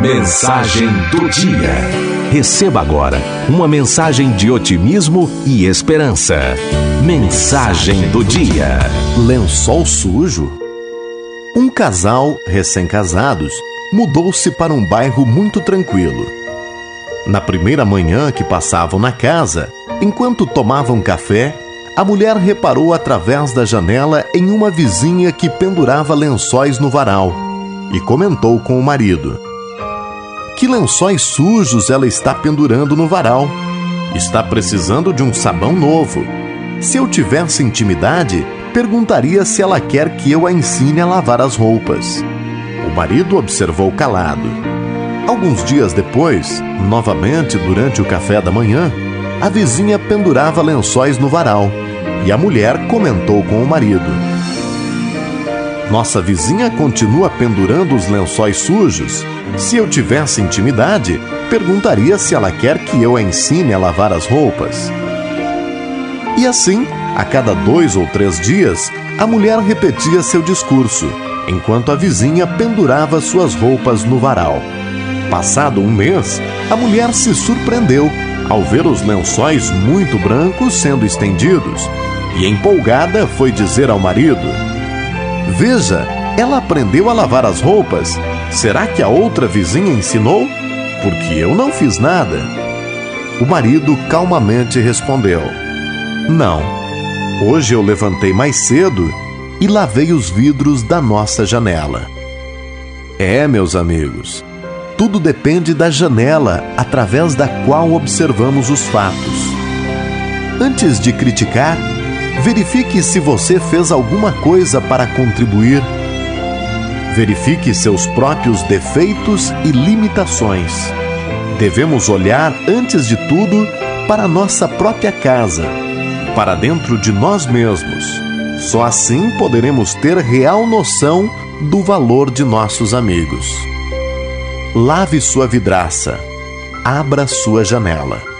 Mensagem do dia. Receba agora uma mensagem de otimismo e esperança. Mensagem do dia. Lençol sujo? Um casal, recém-casados, mudou-se para um bairro muito tranquilo. Na primeira manhã que passavam na casa, enquanto tomavam café, a mulher reparou através da janela em uma vizinha que pendurava lençóis no varal e comentou com o marido: Que lençóis sujos ela está pendurando no varal. Está precisando de um sabão novo. Se eu tivesse intimidade, perguntaria se ela quer que eu a ensine a lavar as roupas. O marido observou calado. Alguns dias depois, novamente durante o café da manhã, a vizinha pendurava lençóis no varal e a mulher comentou com o marido: Nossa vizinha continua pendurando os lençóis sujos. Se eu tivesse intimidade, perguntaria se ela quer que eu a ensine a lavar as roupas. E assim, a cada dois ou três dias, a mulher repetia seu discurso, enquanto a vizinha pendurava suas roupas no varal. Passado um mês, a mulher se surpreendeu ao ver os lençóis muito brancos sendo estendidos e, empolgada, foi dizer ao marido: Veja, ela aprendeu a lavar as roupas. Será que a outra vizinha ensinou? Porque eu não fiz nada. O marido calmamente respondeu: Não. Hoje eu levantei mais cedo e lavei os vidros da nossa janela. É, meus amigos, tudo depende da janela através da qual observamos os fatos. Antes de criticar, Verifique se você fez alguma coisa para contribuir. Verifique seus próprios defeitos e limitações. Devemos olhar, antes de tudo, para nossa própria casa, para dentro de nós mesmos. Só assim poderemos ter real noção do valor de nossos amigos. Lave sua vidraça. Abra sua janela